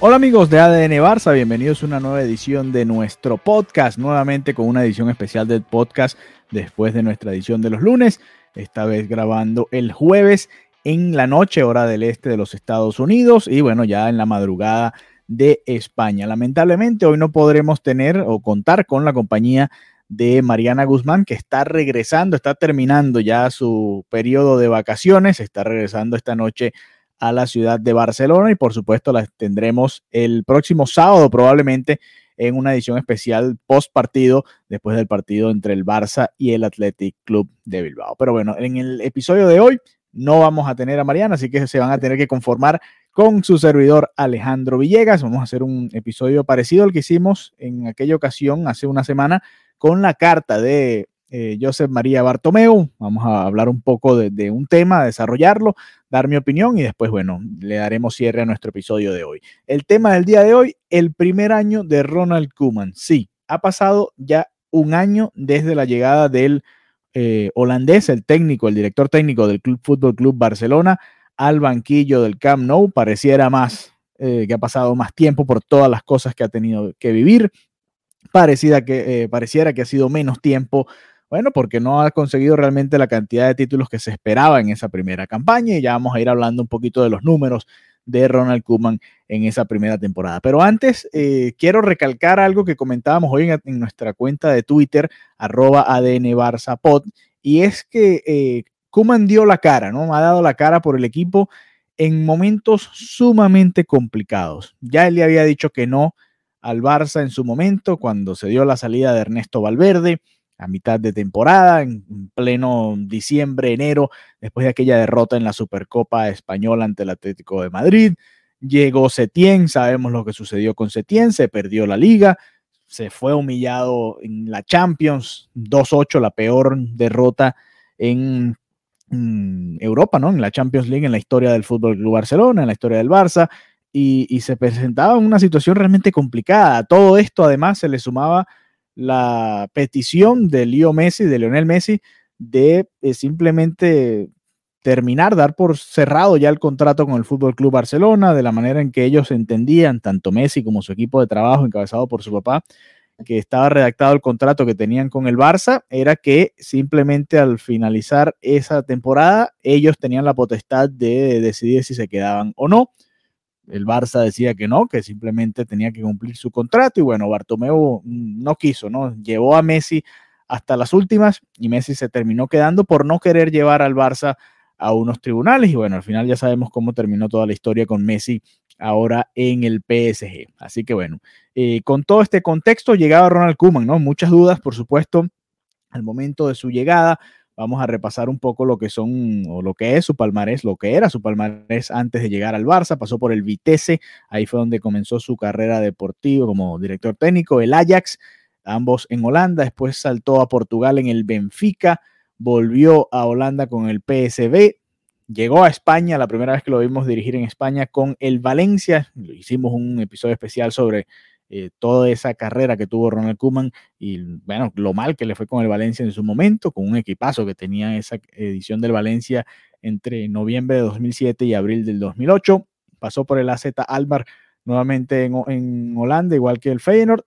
Hola amigos de ADN Barça, bienvenidos a una nueva edición de nuestro podcast, nuevamente con una edición especial del podcast después de nuestra edición de los lunes, esta vez grabando el jueves en la noche, hora del este de los Estados Unidos y bueno, ya en la madrugada de España. Lamentablemente hoy no podremos tener o contar con la compañía de Mariana Guzmán, que está regresando, está terminando ya su periodo de vacaciones, está regresando esta noche a la ciudad de Barcelona y por supuesto las tendremos el próximo sábado probablemente en una edición especial post partido después del partido entre el Barça y el Athletic Club de Bilbao. Pero bueno, en el episodio de hoy no vamos a tener a Mariana, así que se van a tener que conformar con su servidor Alejandro Villegas. Vamos a hacer un episodio parecido al que hicimos en aquella ocasión hace una semana con la carta de eh, María Bartomeu. Vamos a hablar un poco de, de, un tema, desarrollarlo, dar mi opinión y después, bueno, le daremos cierre a nuestro episodio de hoy. El tema del día de hoy, el primer año de Ronald Koeman. Sí, ha pasado ya un año desde la llegada del eh, holandés, el técnico, el director técnico del Club Fútbol Club Barcelona al banquillo del Camp Nou. Pareciera más eh, que ha pasado más tiempo por todas las cosas que ha tenido que vivir. Parecida que, eh, pareciera que ha sido menos tiempo bueno, porque no ha conseguido realmente la cantidad de títulos que se esperaba en esa primera campaña y ya vamos a ir hablando un poquito de los números de Ronald Koeman en esa primera temporada. Pero antes, eh, quiero recalcar algo que comentábamos hoy en, nuestra cuenta de Twitter, arroba ADN Barça Pod, y es que eh, Koeman dio la cara, ¿no? Ha dado la cara por el equipo en momentos sumamente complicados. Ya él le había dicho que no al Barça en su momento, cuando se dio la salida de Ernesto Valverde, a mitad de temporada, en pleno diciembre, enero, después de aquella derrota en la Supercopa Española ante el Atlético de Madrid. Llegó Setién, sabemos lo que sucedió con Setién, se perdió la liga, se fue humillado en la Champions, 2-8, la peor derrota en, Europa, ¿no? En la Champions League, en la historia del Fútbol Club Barcelona, en la historia del Barça, y, y se presentaba en una situación realmente complicada. A todo esto, además, se le sumaba la petición de Leo Messi, de Lionel Messi, de eh, simplemente terminar, dar por cerrado ya el contrato con el Fútbol Club Barcelona, de la manera en que ellos entendían, tanto Messi como su equipo de trabajo, encabezado por su papá, que estaba redactado el contrato que tenían con el Barça, era que simplemente al finalizar esa temporada, ellos tenían la potestad de decidir si se quedaban o no el Barça decía que no, que simplemente tenía que cumplir su contrato y bueno, Bartomeu no quiso, ¿no? Llevó a Messi hasta las últimas y Messi se terminó quedando por no querer llevar al Barça a unos tribunales y bueno, al final ya sabemos cómo terminó toda la historia con Messi ahora en el PSG. Así que bueno, eh, con todo este contexto llegaba Ronald Koeman, ¿no? Muchas dudas, por supuesto, al momento de su llegada, vamos a repasar un poco lo que son o lo que es su palmarés, lo que era su palmarés antes de llegar al Barça, pasó por el Vitesse, ahí fue donde comenzó su carrera deportiva como director técnico, el Ajax, ambos en Holanda, después saltó a Portugal en el Benfica, volvió a Holanda con el PSV, llegó a España, la primera vez que lo vimos dirigir en España con el Valencia, hicimos un episodio especial sobre eh, toda esa carrera que tuvo Ronald Koeman y bueno, lo mal que le fue con el Valencia en su momento, con un equipazo que tenía esa edición del Valencia entre noviembre de 2007 y abril del 2008. Pasó por el AZ Almar nuevamente en, en Holanda, igual que el Feyenoord.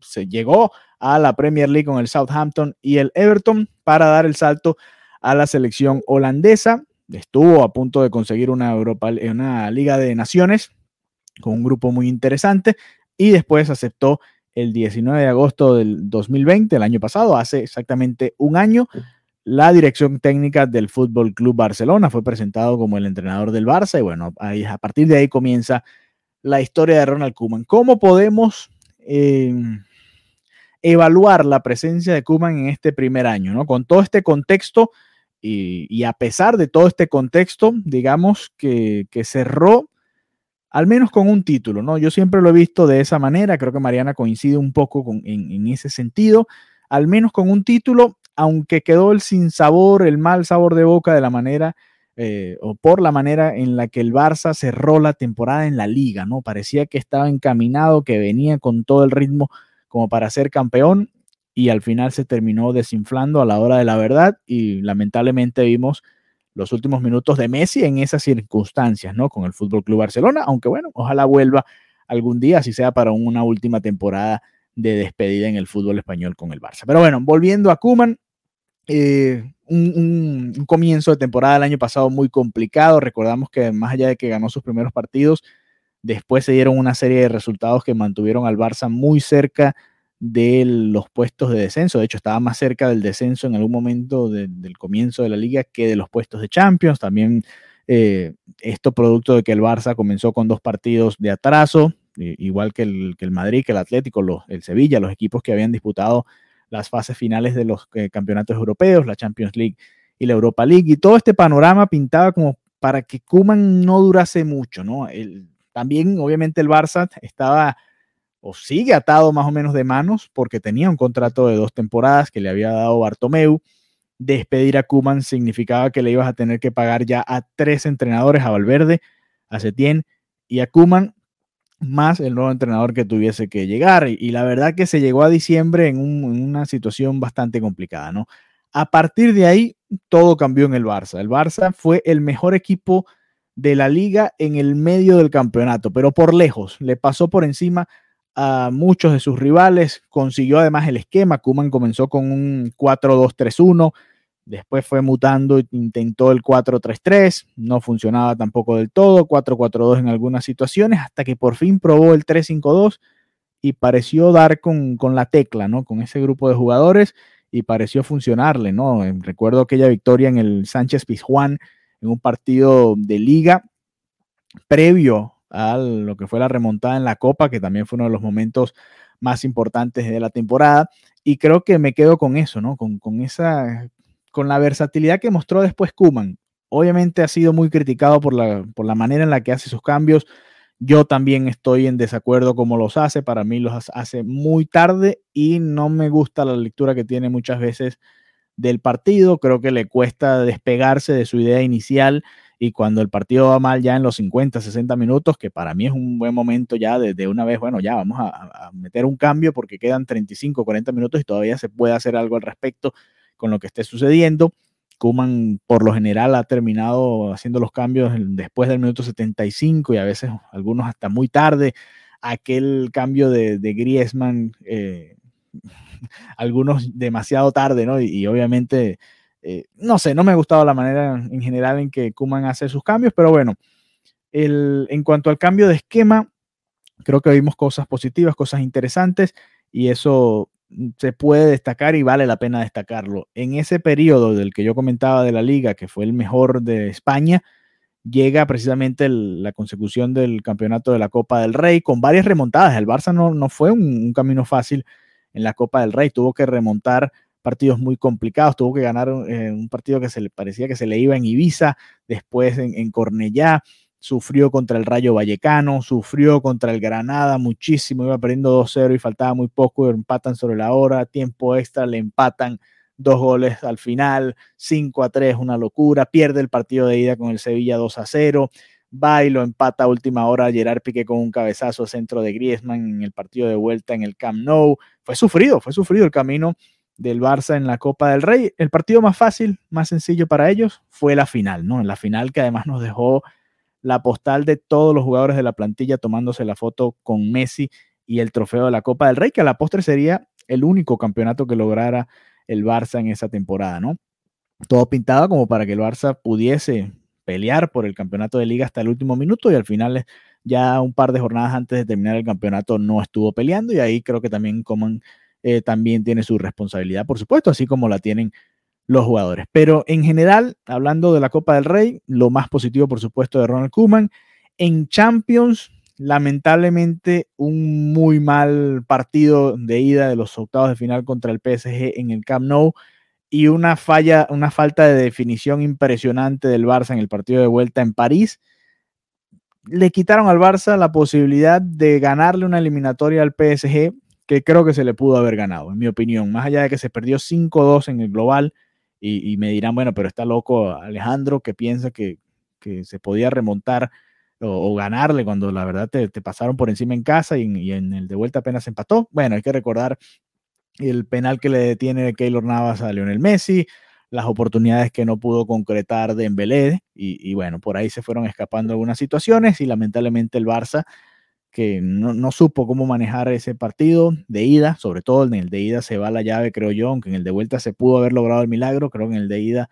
Se llegó a la Premier League con el Southampton y el Everton para dar el salto a la selección holandesa. Estuvo a punto de conseguir una, Europa, una Liga de Naciones con un grupo muy interesante y después aceptó el 19 de agosto del 2020, el año pasado, hace exactamente un año, la dirección técnica del Fútbol Club Barcelona. Fue presentado como el entrenador del Barça y bueno, ahí, a partir de ahí comienza la historia de Ronald Koeman. ¿Cómo podemos eh, evaluar la presencia de Kuman en este primer año, ¿no? Con todo este contexto y, a pesar de todo este contexto, digamos que, cerró al menos con un título, ¿no? Yo siempre lo he visto de esa manera, creo que Mariana coincide un poco en, en, ese sentido, al menos con un título, aunque quedó el sinsabor, el mal sabor de boca de la manera eh, o por la manera en la que el Barça cerró la temporada en la liga, ¿no? Parecía que estaba encaminado, que venía con todo el ritmo como para ser campeón y al final se terminó desinflando a la hora de la verdad y lamentablemente vimos los últimos minutos de Messi en esas circunstancias, ¿no? Con el Fútbol Club Barcelona, aunque bueno, ojalá vuelva algún día, así sea para una última temporada de despedida en el fútbol español con el Barça. Pero bueno, volviendo a Kuman, eh, un, comienzo de temporada el año pasado muy complicado. Recordamos que más allá de que ganó sus primeros partidos, después se dieron una serie de resultados que mantuvieron al Barça muy cerca de los puestos de descenso. De hecho, estaba más cerca del descenso en algún momento del comienzo de la liga que de los puestos de Champions. También eh, esto producto de que el Barça comenzó con dos partidos de atraso, igual que el, que el Madrid, que el Atlético, el Sevilla, los equipos que habían disputado las fases finales de los eh, campeonatos europeos, la Champions League y la Europa League. Y todo este panorama pintaba como para que Kuman no durase mucho, ¿no? también, obviamente, el Barça estaba o sigue atado más o menos de manos porque tenía un contrato de dos temporadas que le había dado Bartomeu. Despedir a Kuman significaba que le ibas a tener que pagar ya a tres entrenadores, a Valverde, a Setién y a Kuman más el nuevo entrenador que tuviese que llegar. Y, la verdad que se llegó a diciembre en, una situación bastante complicada, ¿no? A partir de ahí, todo cambió en el Barça. El Barça fue el mejor equipo de la liga en el medio del campeonato, pero por lejos. Le pasó por encima a muchos de sus rivales, consiguió además el esquema. Kuman comenzó con un 4-2-3-1 Después fue mutando, intentó el 4-3-3, no funcionaba tampoco del todo, 4-4-2 en algunas situaciones, hasta que por fin probó el 3-5-2 y pareció dar con, la tecla, ¿no? Con ese grupo de jugadores y pareció funcionarle, ¿no? Eh, recuerdo aquella victoria en el Sánchez Pizjuán en un partido de liga previo a lo que fue la remontada en la Copa, que también fue uno de los momentos más importantes de la temporada. Y creo que me quedo con eso, ¿no? Con, con esa con la versatilidad que mostró después Kuman. Obviamente ha sido muy criticado por la, por la manera en la que hace sus cambios. Yo también estoy en desacuerdo como los hace. Para mí los hace muy tarde y no me gusta la lectura que tiene muchas veces del partido. Creo que le cuesta despegarse de su idea inicial y cuando el partido va mal ya en los 50, 60 minutos, que para mí es un buen momento ya de, una vez, bueno, ya vamos a, meter un cambio porque quedan 35, 40 minutos y todavía se puede hacer algo al respecto con lo que esté sucediendo. Kuman por lo general ha terminado haciendo los cambios después del minuto 75 y a veces algunos hasta muy tarde. Aquel cambio de, de Griezmann, eh, algunos demasiado tarde, ¿no? Y, obviamente, eh, no sé, no me ha gustado la manera en general en que Kuman hace sus cambios, pero bueno, el, en cuanto al cambio de esquema, creo que vimos cosas positivas, cosas interesantes y eso se puede destacar y vale la pena destacarlo. En ese periodo del que yo comentaba de la liga, que fue el mejor de España, llega precisamente la consecución del campeonato de la Copa del Rey con varias remontadas. El Barça no, no fue un, camino fácil en la Copa del Rey, tuvo que remontar partidos muy complicados, tuvo que ganar eh, un partido que se le parecía que se le iba en Ibiza, después en, Cornellá, sufrió contra el Rayo Vallecano, sufrió contra el Granada muchísimo, iba perdiendo 2-0 y faltaba muy poco, empatan sobre la hora, tiempo extra, le empatan dos goles al final, 5 3, una locura, pierde el partido de ida con el Sevilla 2 0, va y lo empata a última hora Gerard Piqué con un cabezazo centro de Griezmann en el partido de vuelta en el Camp Nou, fue sufrido, fue sufrido el camino del Barça en la Copa del Rey, el partido más fácil, más sencillo para ellos fue la final, ¿no? La final que además nos dejó la postal de todos los jugadores de la plantilla tomándose la foto con Messi y el trofeo de la Copa del Rey, que a la postre sería el único campeonato que lograra el Barça en esa temporada, ¿no? Todo pintado como para que el Barça pudiese pelear por el campeonato de liga hasta el último minuto y al final ya un par de jornadas antes de terminar el campeonato no estuvo peleando y ahí creo que también Coman eh, también tiene su responsabilidad, por supuesto, así como la tienen los jugadores. Pero en general, hablando de la Copa del Rey, lo más positivo, por supuesto, de Ronald Koeman. En Champions, lamentablemente un muy mal partido de ida de los octavos de final contra el PSG en el Camp Nou y una falla, una falta de definición impresionante del Barça en el partido de vuelta en París. Le quitaron al Barça la posibilidad de ganarle una eliminatoria al PSG que creo que se le pudo haber ganado, en mi opinión. Más allá de que se perdió 5-2 en el global y, me dirán, bueno, pero está loco Alejandro que piensa que, se podía remontar o, ganarle cuando la verdad te, pasaron por encima en casa y, en el de vuelta apenas empató. Bueno, hay que recordar el penal que le detiene Keylor Navas a Lionel Messi, las oportunidades que no pudo concretar de y, y bueno, por ahí se fueron escapando algunas situaciones y lamentablemente el Barça que no, supo cómo manejar ese partido de ida, sobre todo en el de ida se va la llave, creo yo, aunque en el de vuelta se pudo haber logrado el milagro, creo que en el de ida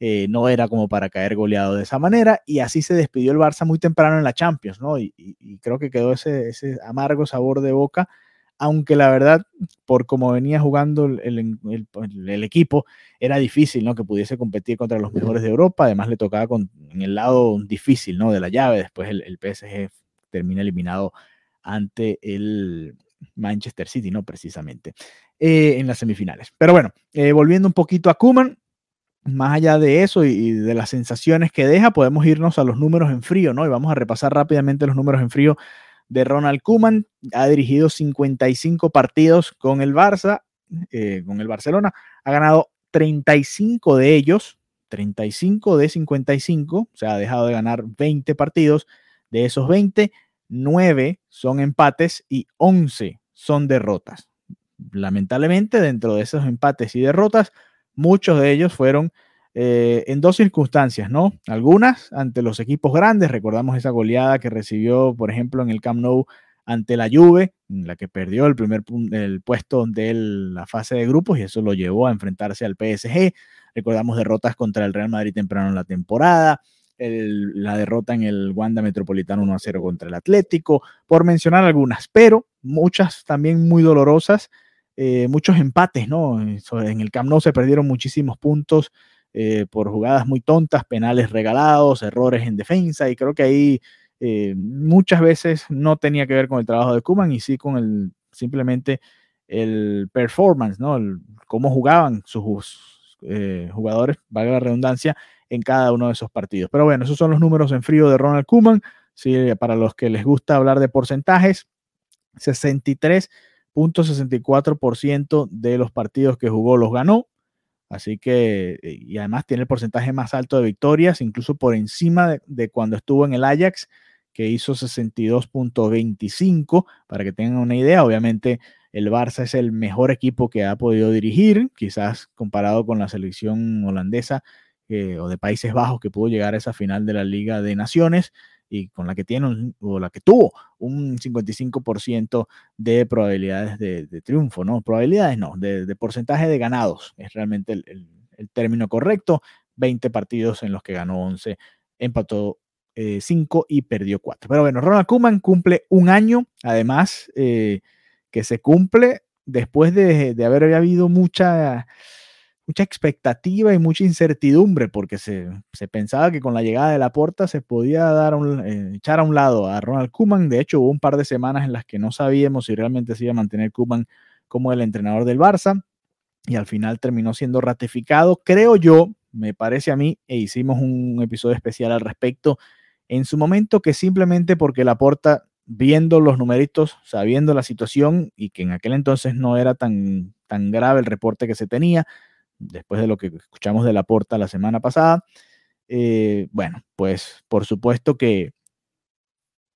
eh, no era como para caer goleado de esa manera, y así se despidió el Barça muy temprano en la Champions, ¿no? Y, creo que quedó ese, ese amargo sabor de boca aunque la verdad, por cómo venía jugando el, equipo, era difícil, ¿no? Que pudiese competir contra los mejores de Europa, además le tocaba con, en el lado difícil, ¿no? De la llave, después el, PSG termina eliminado ante el Manchester City, ¿no? Precisamente, eh, en las semifinales. Pero bueno, eh, volviendo un poquito a Kuman, más allá de eso y, de las sensaciones que deja, podemos irnos a los números en frío, ¿no? Y vamos a repasar rápidamente los números en frío de Ronald Kuman. Ha dirigido 55 partidos con el Barça, eh, con el Barcelona. Ha ganado 35 de ellos, 35 de 55, o sea, ha dejado de ganar 20 partidos. De esos 20, 9 son empates y 11 son derrotas. Lamentablemente, dentro de esos empates y derrotas, muchos de ellos fueron eh, en dos circunstancias, ¿no? Algunas ante los equipos grandes, recordamos esa goleada que recibió, por ejemplo, en el Camp Nou ante la Juve, en la que perdió el primer el puesto de la fase de grupos y eso lo llevó a enfrentarse al PSG. Recordamos derrotas contra el Real Madrid temprano en la temporada, la derrota en el Wanda Metropolitano 1 0 contra el Atlético, por mencionar algunas, pero muchas también muy dolorosas, eh, muchos empates, ¿no? En el Camp Nou se perdieron muchísimos puntos eh, por jugadas muy tontas, penales regalados, errores en defensa, y creo que ahí eh, muchas veces no tenía que ver con el trabajo de Kuman y sí con el simplemente el performance, ¿no? cómo jugaban sus eh, jugadores, valga la redundancia, en cada uno de esos partidos. Pero bueno, esos son los números en frío de Ronald Kuman. Sí, para los que les gusta hablar de porcentajes, 63.64% de los partidos que jugó los ganó, Así que, eh, y además tiene el porcentaje más alto de victorias, incluso por encima de, cuando estuvo en el Ajax, que hizo 62.25, para que tengan una idea. Obviamente, el Barça es el mejor equipo que ha podido dirigir, quizás comparado con la selección holandesa eh, o de Países Bajos que pudo llegar a esa final de la Liga de Naciones y con la que tiene o la que tuvo un 55% de probabilidades de, triunfo, ¿no? Probabilidades no, de, porcentaje de ganados, es realmente el, término correcto. 20 partidos en los que ganó 11, empató 5 eh, y perdió 4. Pero bueno, Ronald Koeman cumple un año, además eh, que se cumple después de, de haber habido mucha mucha expectativa y mucha incertidumbre, porque se, pensaba que con la llegada de la porta se podía dar eh, echar a un lado a Ronald Kuman. De hecho, hubo un par de semanas en las que no sabíamos si realmente se iba a mantener Kuman como el entrenador del Barça, y al final terminó siendo ratificado, creo yo, me parece a mí, e hicimos un episodio especial al respecto en su momento, que simplemente porque la porta viendo los numeritos, sabiendo la situación y que en aquel entonces no era tan, tan grave el reporte que se tenía, después de lo que escuchamos de la porta la semana pasada, eh, bueno, pues por supuesto que,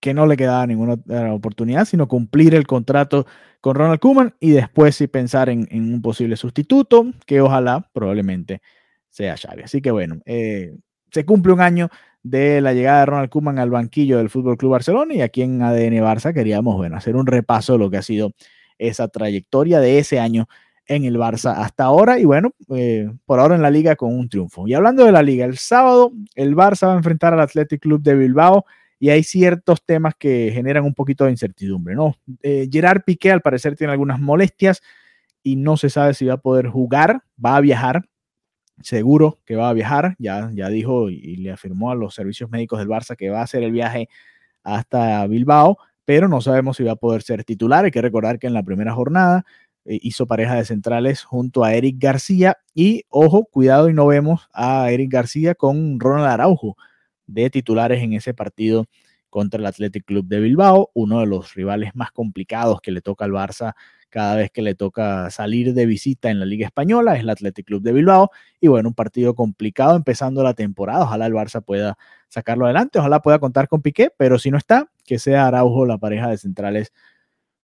que no le quedaba ninguna oportunidad, sino cumplir el contrato con Ronald Koeman y después sí pensar en, un posible sustituto, que ojalá probablemente sea Xavi. Así que bueno, eh, se cumple un año de la llegada de Ronald Koeman al banquillo del Fútbol Club Barcelona y aquí en ADN Barça queríamos bueno, hacer un repaso de lo que ha sido esa trayectoria de ese año en el Barça hasta ahora y bueno, eh, por ahora en la liga con un triunfo. Y hablando de la liga, el sábado el Barça va a enfrentar al Athletic Club de Bilbao y hay ciertos temas que generan un poquito de incertidumbre, ¿no? Eh, Gerard Piqué al parecer tiene algunas molestias y no se sabe si va a poder jugar, va a viajar, seguro que va a viajar, ya, ya dijo y, le afirmó a los servicios médicos del Barça que va a hacer el viaje hasta Bilbao, pero no sabemos si va a poder ser titular. Hay que recordar que en la primera jornada eh, hizo pareja de centrales junto a Eric García y ojo, cuidado y no vemos a Eric García con Ronald Araujo de titulares en ese partido contra el Athletic Club de Bilbao, uno de los rivales más complicados que le toca al Barça cada vez que le toca salir de visita en la Liga Española, es el Athletic Club de Bilbao. Y bueno, un partido complicado empezando la temporada. Ojalá el Barça pueda sacarlo adelante, ojalá pueda contar con Piqué, pero si no está, que sea Araujo la pareja de centrales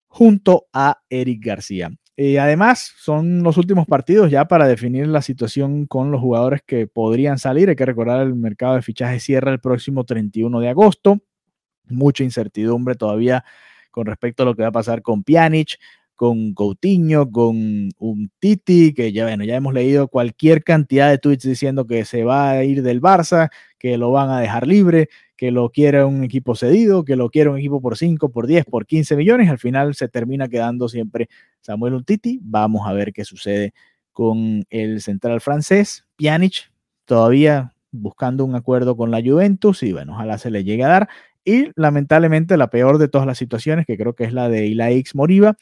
junto a Eric García. Y además, son los últimos partidos ya para definir la situación con los jugadores que podrían salir. Hay que recordar el mercado de fichajes cierra el próximo 31 de agosto. Mucha incertidumbre todavía con respecto a lo que va a pasar con Pjanic con Coutinho, con un Titi, que ya, bueno, ya hemos leído cualquier cantidad de tweets diciendo que se va a ir del Barça, que lo van a dejar libre, que lo quiere un equipo cedido, que lo quiere un equipo por 5, por 10, por 15 millones. Al final se termina quedando siempre Samuel Untiti. Vamos a ver qué sucede con el central francés. Pjanic todavía buscando un acuerdo con la Juventus y bueno, ojalá se le llegue a dar. Y lamentablemente la peor de todas las situaciones, que creo que es la de Ilaix Moriba,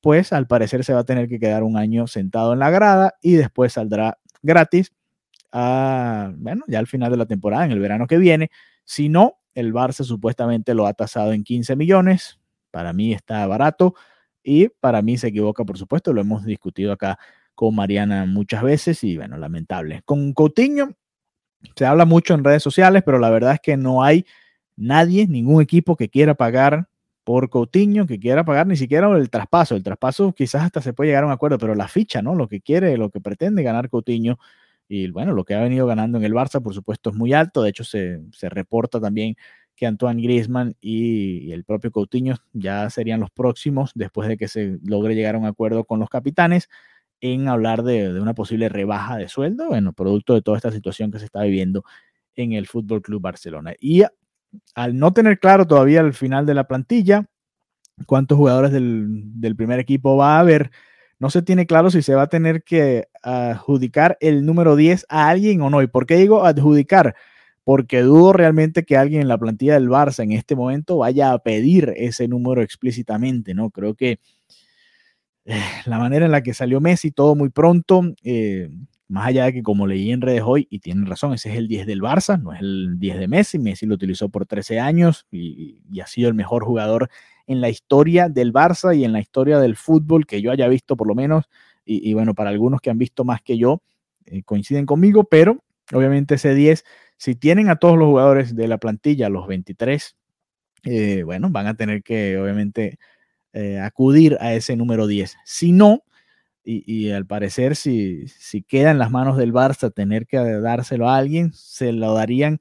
pues al parecer se va a tener que quedar un año sentado en la grada y después saldrá gratis, a, bueno, ya al final de la temporada, en el verano que viene. Si no, el Barça supuestamente lo ha tasado en 15 millones. Para mí está barato y para mí se equivoca, por supuesto. Lo hemos discutido acá con Mariana muchas veces y bueno, lamentable. Con Coutinho se habla mucho en redes sociales, pero la verdad es que no hay nadie, ningún equipo que quiera pagar por Coutinho que quiera pagar ni siquiera el traspaso. El traspaso quizás hasta se puede llegar a un acuerdo, pero la ficha, ¿no? Lo que quiere, lo que pretende ganar Coutinho y bueno, lo que ha venido ganando en el Barça, por supuesto, es muy alto. De hecho, se, reporta también que Antoine Griezmann y, el propio Coutinho ya serían los próximos después de que se logre llegar a un acuerdo con los capitanes en hablar de, de una posible rebaja de sueldo, bueno, producto de toda esta situación que se está viviendo en el Fútbol Club Barcelona. Y al no tener claro todavía al final de la plantilla cuántos jugadores del, primer equipo va a haber, no se tiene claro si se va a tener que adjudicar el número 10 a alguien o no. ¿Y por qué digo adjudicar? Porque dudo realmente que alguien en la plantilla del Barça en este momento vaya a pedir ese número explícitamente, ¿no? Creo que eh, la manera en la que salió Messi, todo muy pronto, eh, más allá de que como leí en redes hoy, y tienen razón, ese es el 10 del Barça, no es el 10 de Messi, Messi lo utilizó por 13 años y, ha sido el mejor jugador en la historia del Barça y en la historia del fútbol que yo haya visto por lo menos, y, bueno, para algunos que han visto más que yo, eh, coinciden conmigo, pero obviamente ese 10, si tienen a todos los jugadores de la plantilla, los 23, eh, bueno, van a tener que obviamente eh, acudir a ese número 10. Si no, y, al parecer si, si queda en las manos del Barça tener que dárselo a alguien, se lo darían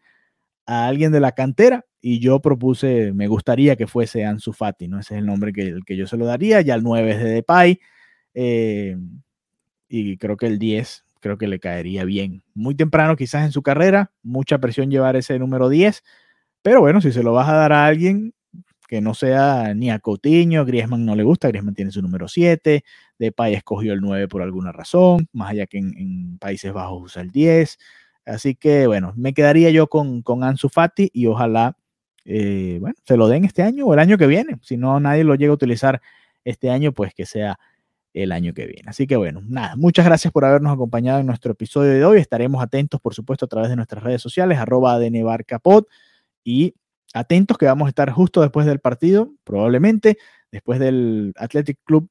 a alguien de la cantera y yo propuse, me gustaría que fuese Ansu Fati, ¿no? Ese es el nombre que, que yo se lo daría, ya el 9 es de Depay eh, y creo que el 10 creo que le caería bien. Muy temprano quizás en su carrera, mucha presión llevar ese número 10, pero bueno, si se lo vas a dar a alguien, que no sea ni a Coutinho, Griezmann no le gusta, Griezmann tiene su número 7, Depay escogió el 9 por alguna razón, más allá que en, Países Bajos usa el 10, así que bueno, me quedaría yo con, con Ansu Fati y ojalá, eh, bueno, se lo den este año o el año que viene, si no nadie lo llega a utilizar este año, pues que sea el año que viene. Así que bueno, nada, muchas gracias por habernos acompañado en nuestro episodio de hoy. Estaremos atentos, por supuesto, a través de nuestras redes sociales, arroba Capot y atentos que vamos a estar justo después del partido, probablemente después del Athletic Club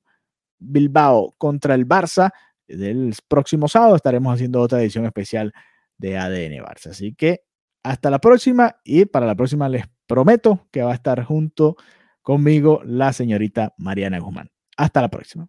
Bilbao contra el Barça. Del próximo sábado estaremos haciendo otra edición especial de ADN Barça. Así que hasta la próxima y para la próxima les prometo que va a estar junto conmigo la señorita Mariana Guzmán. Hasta la próxima.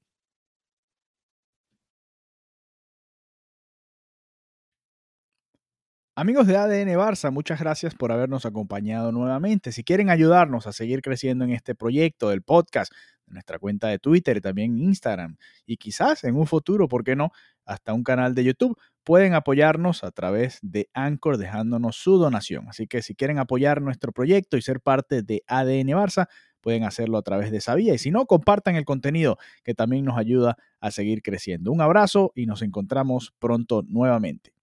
Amigos de ADN Barça, muchas gracias por habernos acompañado nuevamente. Si quieren ayudarnos a seguir creciendo en este proyecto del podcast, en nuestra cuenta de Twitter y también Instagram, y quizás en un futuro, ¿por qué no?, hasta un canal de YouTube, pueden apoyarnos a través de Anchor dejándonos su donación. Así que si quieren apoyar nuestro proyecto y ser parte de ADN Barça, pueden hacerlo a través de esa vía. Y si no, compartan el contenido que también nos ayuda a seguir creciendo. Un abrazo y nos encontramos pronto nuevamente.